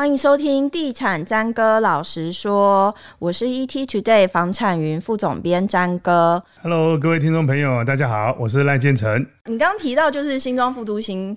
欢迎收听《地产詹哥老实说》，我是 ET Today 房产云副总编詹哥。Hello，各位听众朋友，大家好，我是赖建成。你刚刚提到就是新庄副都新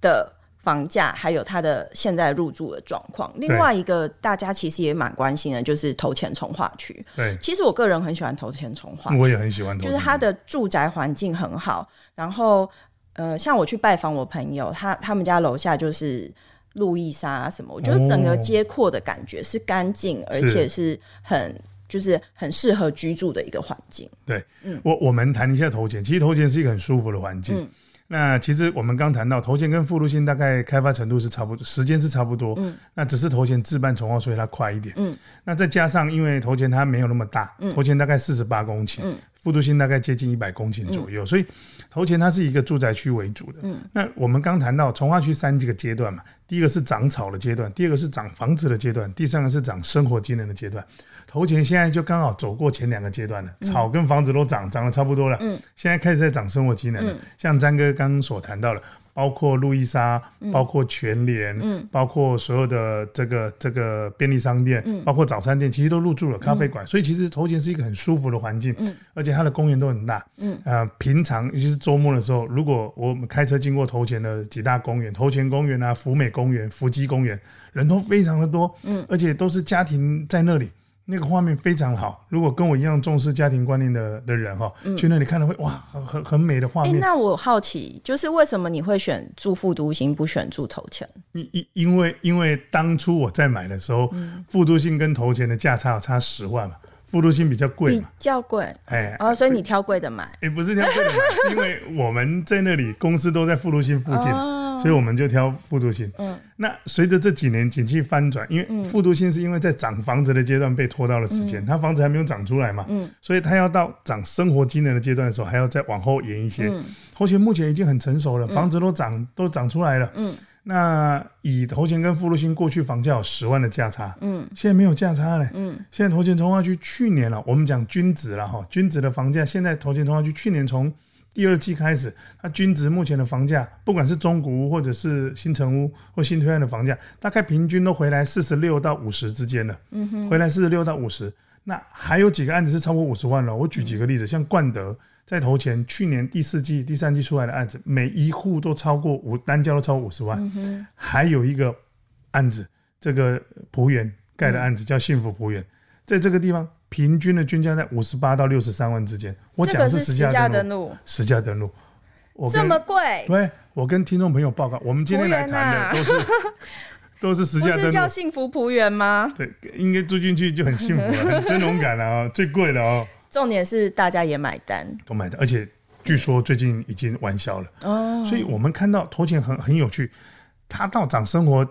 的房价，还有它的现在入住的状况。另外一个大家其实也蛮关心的，就是头前从化区。对，其实我个人很喜欢头前从化区，我也很喜欢，就是它的住宅环境很好，然后。呃，像我去拜访我朋友，他他们家楼下就是路易莎什么，我觉得整个街廓的感觉是干净，哦，而且是很就是很适合居住的一个环境。对，嗯，我我们谈一下头前，其实头前是一个很舒服的环境。嗯那其实我们刚谈到头前跟副路线大概开发程度是差不多，时间是差不多。嗯，那只是头前置办重划，所以它快一点。嗯，那再加上因为头前它没有那么大，嗯，头前大概四十八公顷，嗯，副都心大概接近一百公顷左右，嗯，所以头前它是一个住宅区为主的。嗯，那我们刚谈到从化区三几个阶段嘛，第一个是长草的阶段，第二个是长房子的阶段，第三个是长生活机能的阶段。头前现在就刚好走过前两个阶段了，草跟房子都长，长得差不多了。嗯，现在开始在长生活机能了。嗯，像詹哥刚刚所谈到的，包括路易莎，包括全联，嗯，包括所有的这个这个便利商店，嗯，包括早餐店，其实都入驻了咖啡馆。所以其实头前是一个很舒服的环境，嗯，而且它的公园都很大，嗯，呃，平常尤其是周末的时候，如果我们开车经过头前的几大公园，头前公园啊，福美公园、福基公园，人都非常的多，嗯，而且都是家庭在那里。那个画面非常好，如果跟我一样重视家庭观念的的人哈，嗯、去那里看了会哇，很很美的画面。欸。那我好奇，就是为什么你会选住复都心，不选住头前？因因因为因为当初我在买的时候，嗯、副都心跟头前的价差差十万嘛，复都心比较贵嘛，比较贵。哎，哦，所以你挑贵的买？也、欸、不是挑贵的买，是因为我们在那里公司都在复都心附近。哦所以我们就挑副都心。嗯，那随着这几年景气翻转，因为副都心是因为在涨房子的阶段被拖到了时间，它房子还没有涨出来嘛。嗯，所以它要到涨生活机能的阶段的时候，还要再往后延一些。嗯，头前目前已经很成熟了，房子都涨都涨出来了。嗯，那以头前跟副都心过去房价有十万的价差。嗯，现在没有价差嘞。嗯，现在头前重划区去年了，我们讲均值了哈，均值的房价现在头前重划区去年从第二季开始，它均值目前的房价，不管是中古屋或者是新城屋或新推案的房价，大概平均都回来四十六到五十之间了。嗯哼，回来四十六到五十。那还有几个案子是超过五十万了。我举几个例子，嗯、像冠德在头前去年第四季、第三季出来的案子，每一户都超过五单价都超过五十万。嗯哼，还有一个案子，这个璞园盖的案子叫幸福璞园，在这个地方。平均的均价在五十八到六十三万之间。我讲的是实价登录，实价登录，这么贵？对，我跟听众朋友报告，我们今天来谈的都是 都是实价登录。不是叫幸福仆园吗？对，应该住进去就很幸福了，很 尊荣感了啊，最贵的哦。重点是大家也买单，都买单，而且据说最近已经完销了哦。所以我们看到投钱很很有趣，他到涨生活。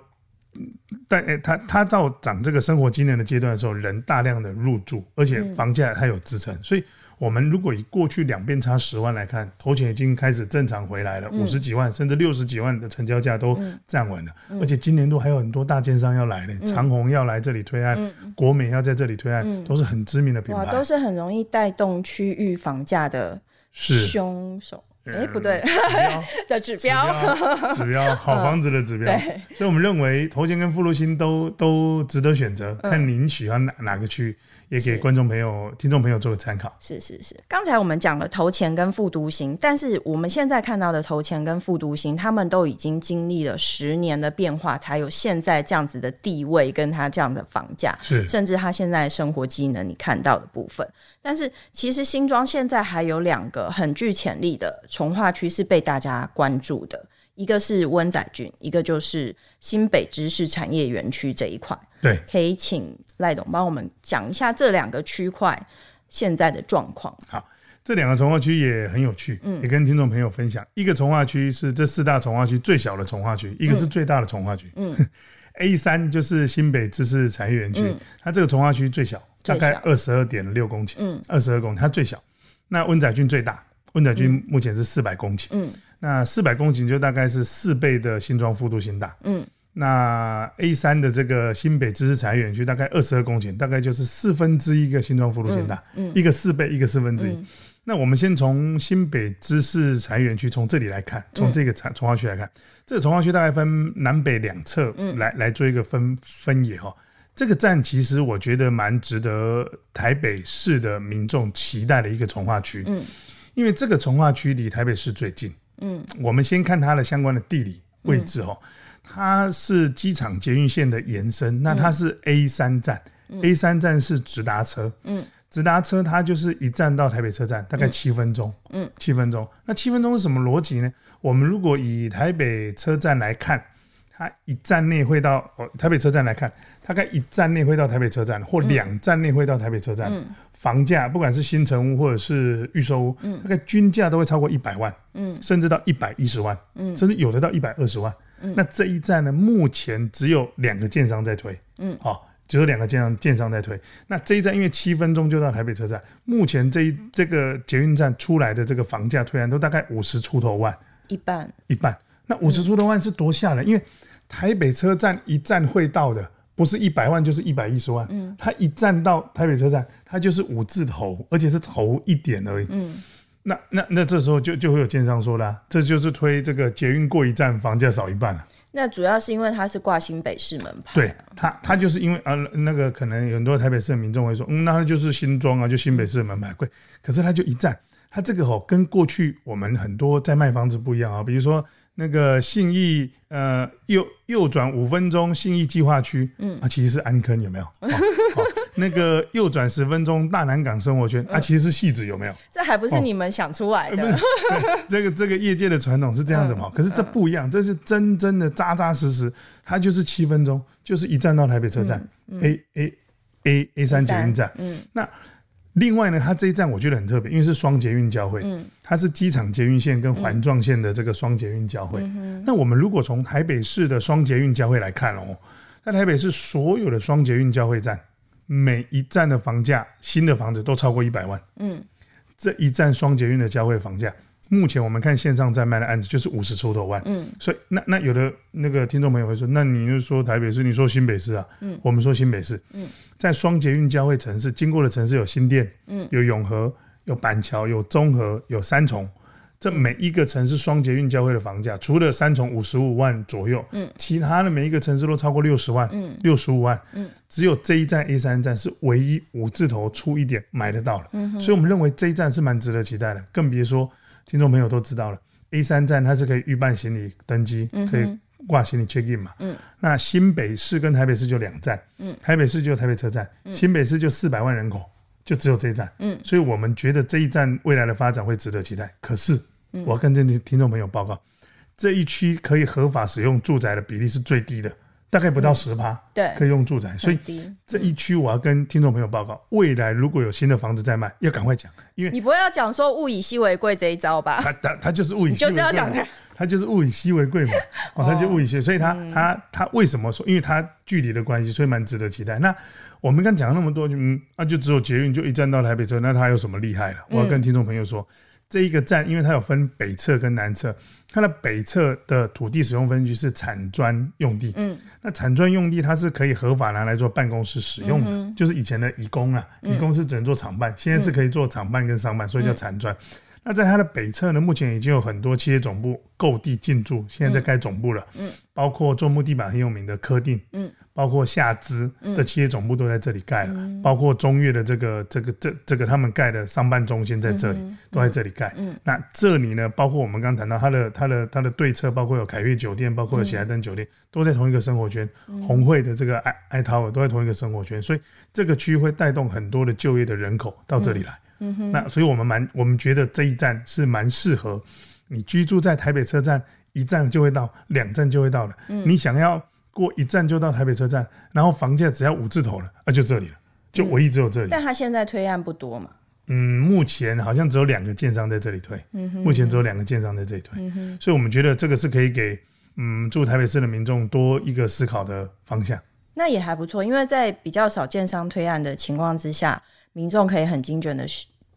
但诶，他他照涨这个生活经验的阶段的时候，人大量的入住，而且房价它有支撑，嗯、所以我们如果以过去两边差十万来看，头前已经开始正常回来了，五十、嗯、几万甚至六十几万的成交价都站稳了，嗯、而且今年度还有很多大建商要来呢，嗯、长虹要来这里推案，嗯、国美要在这里推案，嗯、都是很知名的品牌，都是很容易带动区域房价的凶手。哎，欸、不对，指标的指标，指标，好房子的指标。对，所以我们认为头前跟副都心都都值得选择，看您喜欢哪哪个区。也给观众朋友、听众朋友做个参考。是是是，刚才我们讲了头前跟复读型，但是我们现在看到的头前跟复读型，他们都已经经历了十年的变化，才有现在这样子的地位，跟他这样的房价，是甚至他现在生活机能你看到的部分。但是其实新庄现在还有两个很具潜力的从化区是被大家关注的。一个是温仔郡，一个就是新北知识产业园区这一块。对，可以请赖董帮我们讲一下这两个区块现在的状况。好，这两个从化区也很有趣，嗯，也跟听众朋友分享。一个从化区是这四大从化区最小的从化区，一个是最大的从化区。嗯，A 三就是新北知识产业园区，嗯、它这个从化区最小，大概二十二点六公顷，嗯，二十二公顷，它最小。那温仔郡最大，温仔郡目前是四百公顷，嗯。那四百公顷就大概是四倍的新庄副都新大，嗯，那 A 三的这个新北知识产业园区大概二十二公顷，大概就是四分之一个新庄副都新大，嗯，嗯，一个四倍，一个四分之一。嗯、那我们先从新北知识产业园区从这里来看，从这个产从化区来看，嗯、这个从化区大概分南北两侧来、嗯、来做一个分分野哈。这个站其实我觉得蛮值得台北市的民众期待的一个从化区，嗯，因为这个从化区离台北市最近，嗯，我们先看它的相关的地理位置哦，它是机场捷运线的延伸，那它是 A 三站。A 三站是直达车，嗯，直达车它就是一站到台北车站，大概七分钟，嗯，七分钟。那七分钟是什么逻辑呢？我们如果以台北车站来看，它一站内会到台北车站来看，大概一站内会到台北车站，或两站内会到台北车站。房价不管是新城屋或者是预售屋，大概均价都会超过一百万，嗯，甚至到一百一十万，嗯，甚至有的到一百二十万。那这一站呢，目前只有两个建商在推，嗯，好。只有两个建商建商在推，那这一站因为七分钟就到台北车站，目前这一这个捷运站出来的这个房价推案都大概五十出头万，一半一半。那五十出头万是多吓人，因为台北车站一站会到的不是一百万就是一百一十万，嗯，它一站到台北车站，它就是五字头，而且是头一点而已，嗯，那那那这时候就就会有建商说啦，这就是推这个捷运过一站房价少一半了。那主要是因为它是挂新北市门牌，对它，它就是因为啊，那个可能有很多台北市的民众会说，嗯，那它就是新庄啊，就新北市的门牌贵，可是它就一站，它这个吼跟过去我们很多在卖房子不一样啊，比如说。那个信义呃右右转五分钟信义计划区，嗯啊其实是安坑有没有？哦哦、那个右转十分钟大南港生活圈，啊其实是戏子有没有？这还不是你们想出来的？哦、这个这个业界的传统是这样子嘛？嗯、可是这不一样，这是真真的扎扎实实，它就是七分钟，就是一站到台北车站、嗯嗯、A A A A 三捷运站，嗯那。另外呢，它这一站我觉得很特别，因为是双捷运交汇，嗯、它是机场捷运线跟环状线的这个双捷运交汇。那我们如果从台北市的双捷运交汇来看哦，在台北市所有的双捷运交汇站，每一站的房价，新的房子都超过一百万。嗯，这一站双捷运的交汇房价。目前我们看线上在卖的案子就是五十出头万，嗯，所以那那有的那个听众朋友会说，那你就说台北市，你说新北市啊，嗯，我们说新北市，嗯，在双捷运交汇城市经过的城市有新店，嗯，有永和，有板桥，有中和，有三重，这每一个城市双捷运交汇的房价，除了三重五十五万左右，嗯，其他的每一个城市都超过六十万，嗯，六十五万，嗯，只有这一站 A 三站是唯一五字头出一点买得到了，嗯，所以我们认为这一站是蛮值得期待的，更别说。听众朋友都知道了，A 三站它是可以预办行李登机，嗯、可以挂行李 check in 嘛。嗯、那新北市跟台北市就两站，嗯、台北市就台北车站，嗯、新北市就四百万人口，就只有这一站。嗯、所以我们觉得这一站未来的发展会值得期待。可是，我要跟这听众朋友报告，这一区可以合法使用住宅的比例是最低的。大概不到十趴，对，可以用住宅，所以这一区我要跟听众朋友报告，未来如果有新的房子在卖，要赶快讲，因为你不会要讲说物以稀为贵这一招吧？他他他就是物以稀为贵，就是要讲他就是物以稀为贵嘛，哦，他就物以稀，所以他他他为什么说？因为他距离的关系，所以蛮值得期待。那我们刚讲了那么多，就嗯，那就只有捷运就一站到台北车，那他有什么厉害了？我要跟听众朋友说。这一个站，因为它有分北侧跟南侧，它的北侧的土地使用分区是产砖用地。嗯，那产砖用地它是可以合法拿来做办公室使用的，嗯、就是以前的乙工啊，乙工是只能做厂办，嗯、现在是可以做厂办跟商办，所以叫产专。嗯、那在它的北侧呢，目前已经有很多企业总部购地进驻，现在在盖总部了。嗯，包括做木地板很有名的科定。嗯。包括下资的企业总部都在这里盖了，嗯、包括中越的这个这个这这个他们盖的商办中心在这里，嗯、都在这里盖。嗯、那这里呢，包括我们刚刚谈到它的它的它的对侧，包括有凯悦酒店，包括有喜来登酒店，嗯、都在同一个生活圈。宏汇、嗯、的这个爱爱陶尔都在同一个生活圈，所以这个区会带动很多的就业的人口到这里来。嗯哼、那所以我们蛮我们觉得这一站是蛮适合你居住在台北车站，一站就会到，两站就会到了。嗯、你想要。过一站就到台北车站，然后房价只要五字头了，啊，就这里了，就唯一只有这里。嗯、但他现在推案不多嘛？嗯，目前好像只有两个建商在这里推。目前只有两个建商在这里推。嗯哼，所以我们觉得这个是可以给嗯住台北市的民众多一个思考的方向。那也还不错，因为在比较少建商推案的情况之下，民众可以很精准的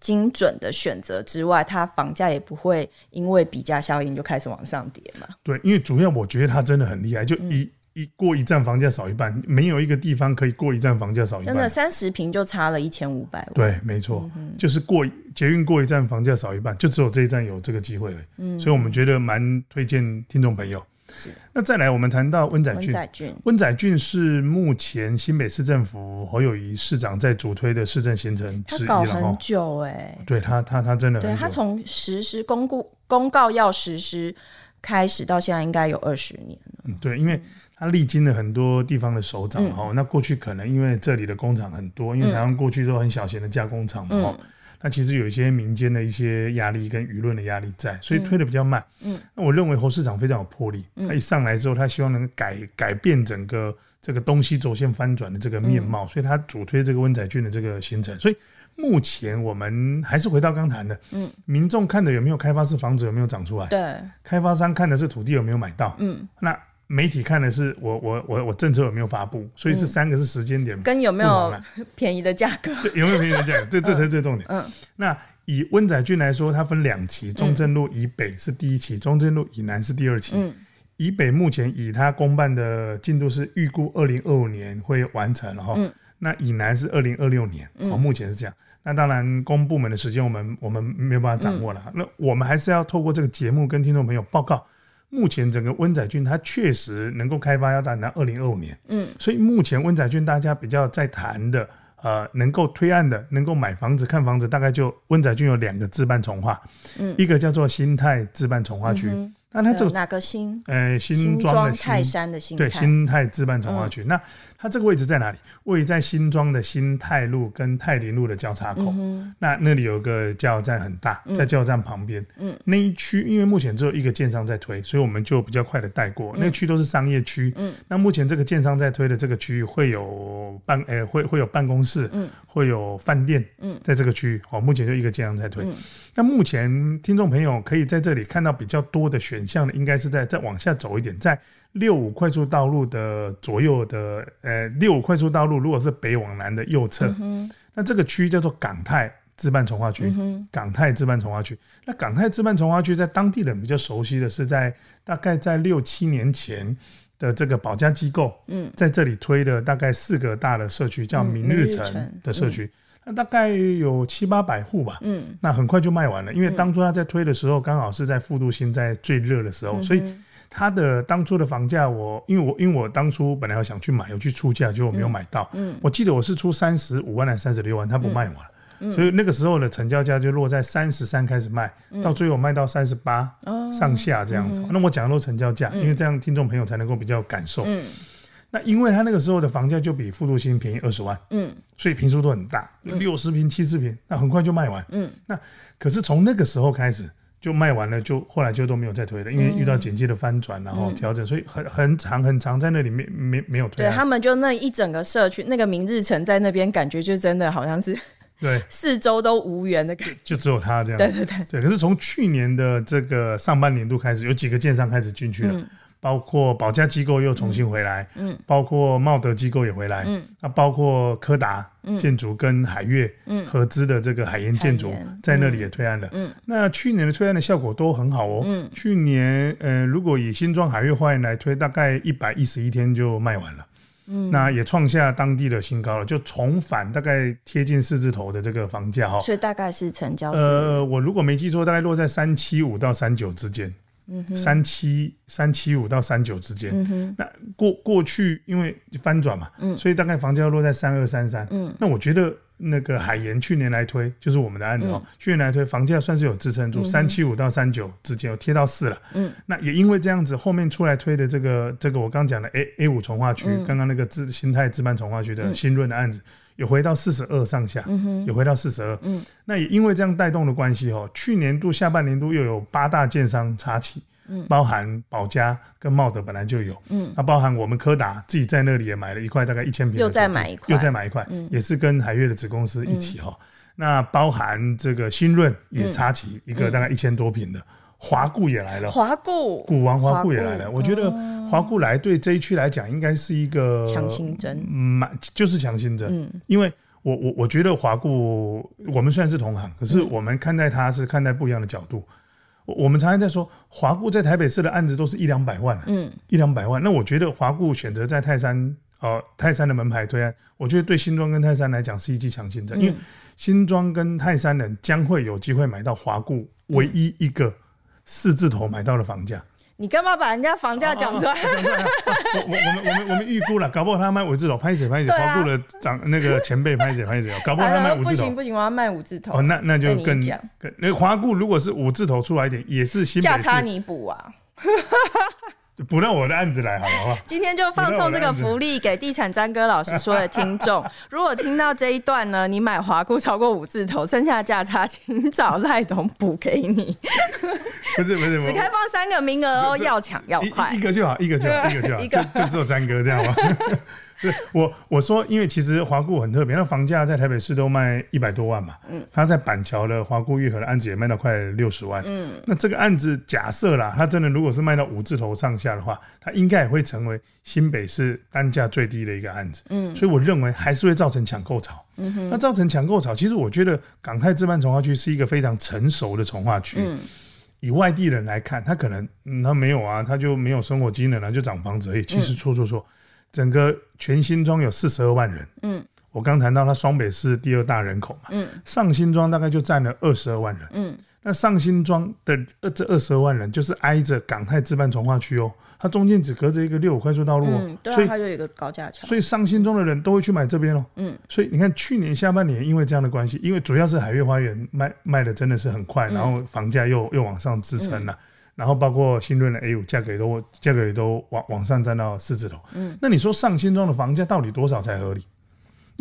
精准的选择之外，它房价也不会因为比价效应就开始往上跌嘛。对，因为主要我觉得它真的很厉害，就一、嗯。一过一站房价少一半，没有一个地方可以过一站房价少一半。真的三十平就差了一千五百万。对，没错，嗯、就是过捷运过一站房价少一半，就只有这一站有这个机会。嗯，所以我们觉得蛮推荐听众朋友。是。那再来，我们谈到温仔俊。温仔俊，温仔圳是目前新北市政府侯友谊市长在主推的市政行程之一了。他搞很久哎、欸。对他，他他真的很久。对他从实施公布公告要实施开始到现在，应该有二十年了。嗯，对，因为。他历经了很多地方的首长哈，嗯、那过去可能因为这里的工厂很多，因为台湾过去都很小型的加工厂嘛那其实有一些民间的一些压力跟舆论的压力在，所以推的比较慢。嗯，那我认为侯市长非常有魄力，他一上来之后，他希望能改改变整个这个东西轴线翻转的这个面貌，所以他主推这个温仔俊的这个行程。所以目前我们还是回到刚谈的，嗯，民众看的有没有开发式房子有没有长出来？对，开发商看的是土地有没有买到？嗯，那。媒体看的是我我我我政策有没有发布，所以是三个是时间点，跟有没有便宜的价格，有没有便宜的价格，这这才是最重点。嗯，那以温仔俊来说，它分两期，中正路以北是第一期，中正路以南是第二期。嗯，以北目前以它公办的进度是预估二零二五年会完成，然后那以南是二零二六年，哦，目前是这样。那当然公部门的时间我们我们没有办法掌握了，那我们还是要透过这个节目跟听众朋友报告。目前整个温仔郡它确实能够开发要到到二零二五年，嗯，所以目前温仔郡大家比较在谈的，呃，能够推案的，能够买房子看房子，大概就温仔郡有两个自办从化，嗯，一个叫做新泰自办从化区。嗯那它这个哪个新？呃，新庄的泰山的新对新泰置办重化区。那它这个位置在哪里？位于在新庄的新泰路跟泰林路的交叉口。那那里有个加油站很大，在加油站旁边。嗯，那一区因为目前只有一个建商在推，所以我们就比较快的带过。那区都是商业区。嗯，那目前这个建商在推的这个区域会有办，呃，会会有办公室，嗯，会有饭店。嗯，在这个区域，哦，目前就一个建商在推。那目前听众朋友可以在这里看到比较多的选项呢，应该是在再往下走一点，在六五快速道路的左右的，呃，六五快速道路如果是北往南的右侧，嗯、那这个区叫做港泰自办从化区，嗯、港泰自办从化区。那港泰自办从化区在当地人比较熟悉的是在大概在六七年前的这个保家机构，嗯，在这里推的大概四个大的社区叫明日城的社区。大概有七八百户吧，嗯，那很快就卖完了，因为当初他在推的时候，刚好是在复都新在最热的时候，嗯、所以他的当初的房价，我因为我因为我当初本来要想去买，有去出价，结果我没有买到，嗯，我记得我是出三十五万还是三十六万，他不卖完，嗯、所以那个时候的成交价就落在三十三开始卖，嗯、到最后卖到三十八上下这样子。嗯、那我讲的都成交价，因为这样听众朋友才能够比较感受。嗯那因为他那个时候的房价就比复都新便宜二十万，嗯，所以坪数都很大，六十平、七十平，那很快就卖完，嗯，那可是从那个时候开始就卖完了，就后来就都没有再推了，因为遇到经济的翻转，然后调整，所以很很长很长在那里没没没有推。对他们就那一整个社区，那个明日城在那边，感觉就真的好像是对。四周都无缘的感觉，就只有他这样，对对对。对。可是从去年的这个上半年度开始，有几个建商开始进去了。包括保家机构又重新回来，嗯，包括茂德机构也回来，嗯，那包括柯达建筑跟海悦合资的这个海盐建筑在那里也推案了，嗯，那去年的推案的效果都很好哦，嗯，去年呃，如果以新庄海悦花园来推，大概一百一十一天就卖完了，嗯，那也创下当地的新高了，就重返大概贴近四字头的这个房价哈，所以大概是成交呃，我如果没记错，大概落在三七五到三九之间。三七三七五到三九之间，嗯、那过过去因为翻转嘛，嗯、所以大概房价要落在三二三三。那我觉得那个海盐去年来推，就是我们的案子哦，嗯、去年来推房价算是有支撑住，三七五到三九之间有贴到四了。嗯，那也因为这样子，后面出来推的这个这个我刚讲的 A A 五从化区，刚刚、嗯、那个自新泰自办从化区的新润的案子。有回到四十二上下，有回到四十二。嗯，那也因为这样带动的关系哦，去年度下半年度又有八大建商插旗，嗯，包含保家跟茂德本来就有，嗯，那包含我们柯达自己在那里也买了一块大概一千平，又再买一块，又再买一块，嗯、也是跟海悦的子公司一起哈。嗯、那包含这个新润也插旗一个大概一千多平的。华固也来了，华固。股王华固也来了。我觉得华固来对这一区来讲，应该是一个强心针，蛮就是强心针。嗯，因为我我我觉得华固，我们虽然是同行，可是我们看待它是看待不一样的角度。我们常常在说华固在台北市的案子都是一两百万，嗯，一两百万。那我觉得华固选择在泰山，呃，泰山的门牌推案，我觉得对新庄跟泰山来讲是一剂强心针，嗯、因为新庄跟泰山人将会有机会买到华固唯一一个四字头买到的房价。你干嘛把人家房价讲出来？我我们我们我们预估了，搞不好他卖五字头，拍谢拍谢，华固的长那个前辈拍谢拍谢，搞不好他卖五字头。不行不行，我要卖五字头。哦，那那就更更那华固如果是五字头出来一点，也是新价差你补啊。补到我的案子来，好不好？今天就放送这个福利给地产詹哥老师说的听众。如果听到这一段呢，你买华固超过五字头，剩下的价差，请找赖董补给你。不是不是，只开放三个名额哦，要抢要快，一个就好，一个就好，一个就好，就就只有三哥这样吗？对，我我说，因为其实华固很特别，那房价在台北市都卖一百多万嘛。嗯。他在板桥的华固玉和的案子也卖到快六十万。嗯。那这个案子假设啦，他真的如果是卖到五字头上下的话，他应该也会成为新北市单价最低的一个案子。嗯。所以我认为还是会造成抢购潮。嗯哼。那造成抢购潮，其实我觉得港泰置办从化区是一个非常成熟的从化区。嗯。以外地人来看，他可能、嗯、他没有啊，他就没有生活机能了，就涨房子而已。其实错错错。整个全新庄有四十二万人，嗯，我刚谈到他双北是第二大人口嘛，嗯，上新庄大概就占了二十二万人，嗯，那上新庄的这二十二万人就是挨着港泰置办从化区哦，它中间只隔着一个六五快速道路哦，嗯，对啊，所以它就有一个高架桥，所以上新庄的人都会去买这边哦，嗯，所以你看去年下半年因为这样的关系，因为主要是海悦花园卖卖的真的是很快，然后房价又又往上支撑了。嗯然后包括新润的 A 五价格也都价格也都往往上站到四字头。嗯，那你说上新庄的房价到底多少才合理？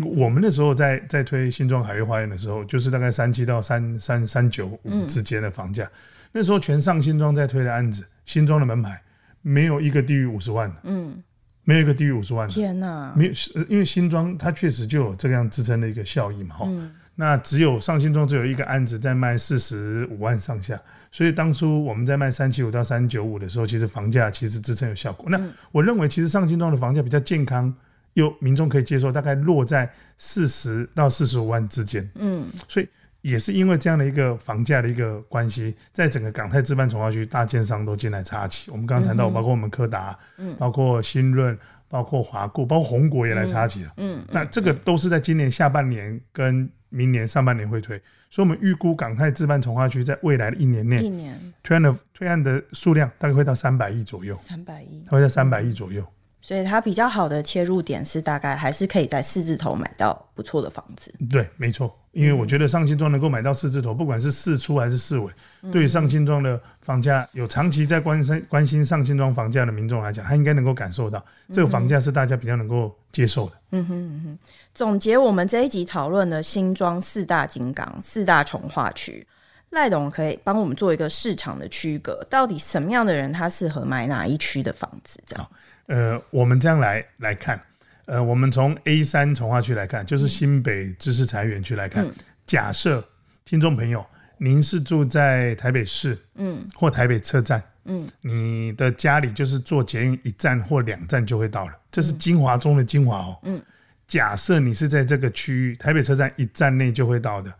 我们那时候在在推新庄海悦花园的时候，就是大概三七到三三三九五之间的房价。嗯、那时候全上新庄在推的案子，新庄的门牌没有一个低于五十万的。嗯，没有一个低于五十万的。天哪！没有，因为新庄它确实就有这样支撑的一个效益嘛。嗯。那只有上新庄只有一个案子在卖四十五万上下，所以当初我们在卖三七五到三九五的时候，其实房价其实支撑有效果。那我认为其实上新庄的房价比较健康，又民众可以接受，大概落在四十到四十五万之间。嗯，所以也是因为这样的一个房价的一个关系，在整个港泰置办从化区，大建商都进来插旗。我们刚刚谈到，包括我们柯达，嗯，包括新润，包括华固，包括宏国也来插旗了。嗯，那这个都是在今年下半年跟。明年上半年会推，所以我们预估港泰置办从化区在未来的一年内，一年推案的推案的数量大概会到三百亿左右，三百亿，它会在三百亿左右。所以它比较好的切入点是，大概还是可以在四字头买到不错的房子。对，没错，因为我觉得上新庄能够买到四字头，不管是四出还是四尾，嗯、对于上新庄的房价有长期在关心关心上新庄房价的民众来讲，他应该能够感受到这个房价是大家比较能够接受的。嗯哼嗯哼。总结我们这一集讨论的新庄四大金刚、四大重化区，赖董可以帮我们做一个市场的区隔，到底什么样的人他适合买哪一区的房子？这样。呃，我们这样来来看，呃，我们从 A 三从化区来看，就是新北知识产业园区来看。嗯、假设听众朋友，您是住在台北市，嗯，或台北车站，嗯，你的家里就是坐捷运一站或两站就会到了，这是精华中的精华哦。嗯，假设你是在这个区域，台北车站一站内就会到的，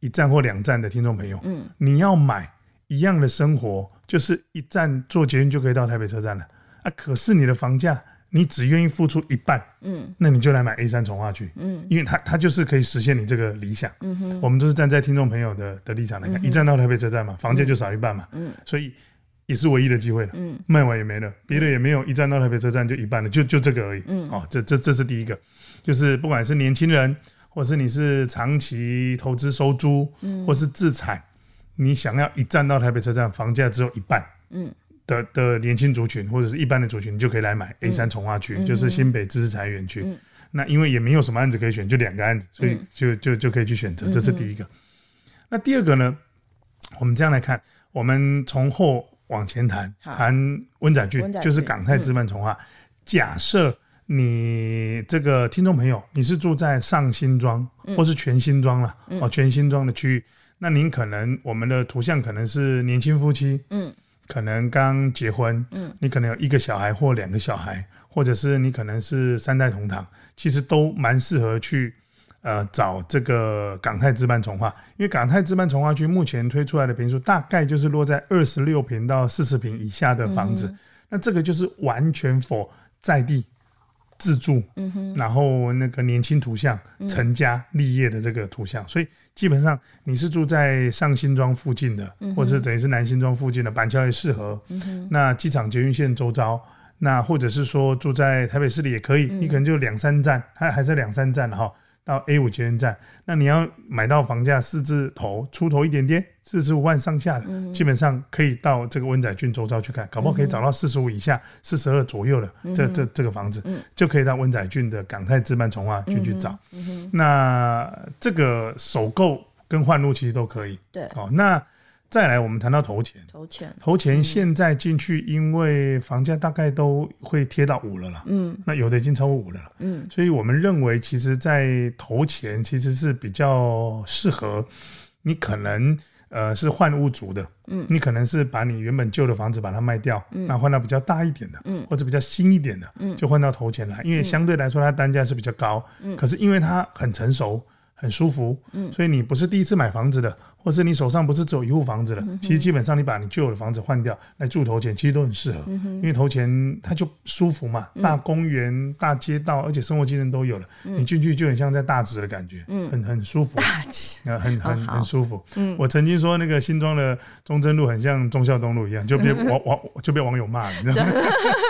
一站或两站的听众朋友，嗯，你要买一样的生活，就是一站坐捷运就可以到台北车站了。啊！可是你的房价，你只愿意付出一半，嗯，那你就来买 A 三重化区，嗯，因为它它就是可以实现你这个理想，嗯哼，我们都是站在听众朋友的的立场来看，嗯、一站到台北车站嘛，房价就少一半嘛，嗯，所以也是唯一的机会了，嗯，卖完也没了，别的也没有，一站到台北车站就一半了，就就这个而已，嗯，哦，这这这是第一个，就是不管是年轻人，或是你是长期投资收租，嗯，或是自产，你想要一站到台北车站，房价只有一半，嗯。的的年轻族群或者是一般的族群，你就可以来买 A 三从化区，嗯、就是新北知识产业园区。嗯、那因为也没有什么案子可以选，就两个案子，所以就就就可以去选择。这是第一个。嗯、那第二个呢？我们这样来看，我们从后往前谈，谈温仔圳，就是港泰资本从化。嗯、假设你这个听众朋友，你是住在上新庄或是全新庄了哦，嗯、全新庄的区域，那您可能我们的图像可能是年轻夫妻，嗯。可能刚结婚，嗯，你可能有一个小孩或两个小孩，或者是你可能是三代同堂，其实都蛮适合去，呃找这个港泰置办从化，因为港泰置办从化区目前推出来的平数大概就是落在二十六平到四十平以下的房子，嗯、那这个就是完全 for 在地。自住，嗯哼，然后那个年轻图像成家立业的这个图像，嗯、所以基本上你是住在上新庄附近的，嗯、或者是等于是南新庄附近的板桥也适合，那机场捷运线周遭，那或者是说住在台北市里也可以，嗯、你可能就两三站，还还是两三站哈。到 A 五捷运站，那你要买到房价四字头出头一点点，四十五万上下的，嗯、基本上可以到这个温仔郡周遭去看，搞不好可以找到四十五以下、四十二左右的这、嗯、这这这个房子，嗯、就可以到温仔郡的港泰置办重划区去找。那这个首购跟换入其实都可以。对，好、哦，那。再来，我们谈到投钱，投钱，投钱现在进去，因为房价大概都会贴到五了啦，嗯，那有的已经超过五了，嗯，所以我们认为，其实，在投钱其实是比较适合你，可能呃是换屋族的，嗯，你可能是把你原本旧的房子把它卖掉，嗯，那换到比较大一点的，嗯，或者比较新一点的，嗯，就换到投钱来，因为相对来说它单价是比较高，嗯，可是因为它很成熟。很舒服，嗯，所以你不是第一次买房子的，或是你手上不是只有一户房子的，嗯、其实基本上你把你旧有的房子换掉来住头前，其实都很适合，嗯、因为头前它就舒服嘛，嗯、大公园、大街道，而且生活机能都有了，嗯、你进去就很像在大直的感觉，嗯，很很舒服，大直，很很很舒服，嗯，我曾经说那个新庄的中正路很像忠孝东路一样，就被网网就被网友骂了，你知道吗？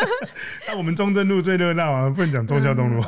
那我们中正路最热闹啊，不能讲忠孝东路，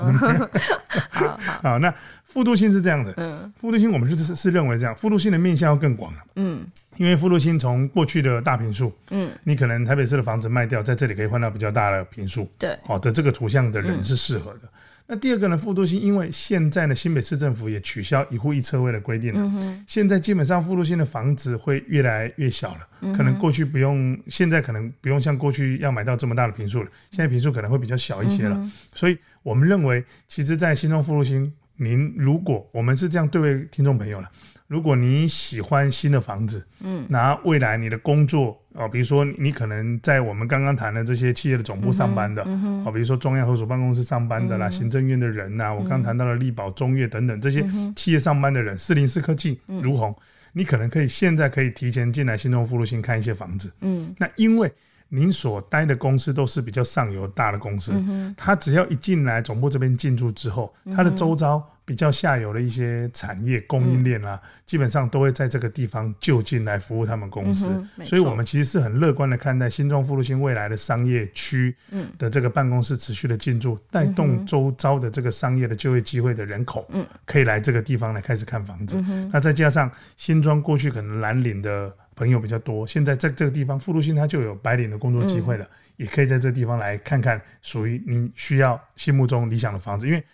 好 那。副都心是这样的，嗯，副都心我们是是认为这样，副都心的面向要更广了，嗯，因为副都心从过去的大平数，嗯，你可能台北市的房子卖掉，在这里可以换到比较大的平数，对，好的这个图像的人是适合的。嗯、那第二个呢，副都心因为现在呢，新北市政府也取消一户一车位的规定了，嗯、现在基本上副都心的房子会越来越小了，嗯、可能过去不用，现在可能不用像过去要买到这么大的平数了，现在平数可能会比较小一些了，嗯、所以我们认为，其实，在新庄副都心。您如果我们是这样对位听众朋友了，如果你喜欢新的房子，嗯，那未来你的工作哦，比如说你可能在我们刚刚谈的这些企业的总部上班的，嗯哦，比如说中央合署办公室上班的啦，嗯、行政院的人呐，我刚谈到了力宝、中越等等这些企业上班的人，四零四科技、如虹，你可能可以现在可以提前进来新中富路新看一些房子，嗯，那因为。您所待的公司都是比较上游大的公司，嗯、哼。他只要一进来总部这边进驻之后，它的周遭比较下游的一些产业供应链啊，嗯、基本上都会在这个地方就近来服务他们公司，嗯、所以我们其实是很乐观的看待新庄富路新未来的商业区的这个办公室持续的进驻，带动周遭的这个商业的就业机会的人口，可以来这个地方来开始看房子。嗯、那再加上新庄过去可能蓝领的。朋友比较多，现在在这个地方，副都新它就有白领的工作机会了，嗯、也可以在这个地方来看看属于你需要心目中理想的房子，因为，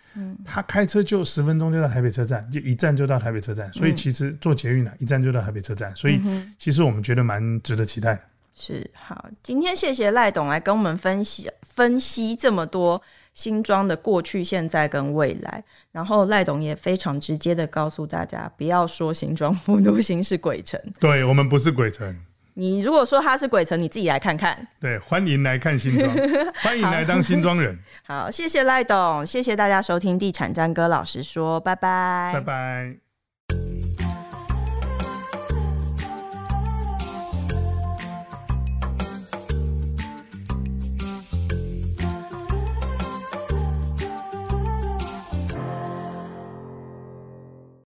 他开车就十分钟就到台北车站，就一站就到台北车站，所以其实坐捷运呢，一站就到台北车站，所以其实我们觉得蛮值得期待。是，好，今天谢谢赖董来跟我们分析分析这么多。新庄的过去、现在跟未来，然后赖董也非常直接的告诉大家，不要说新庄复都心是鬼城，对，我们不是鬼城。你如果说他是鬼城，你自己来看看。对，欢迎来看新庄，欢迎来当新庄人。好，谢谢赖董，谢谢大家收听《地产詹哥老实说》，拜拜，拜拜。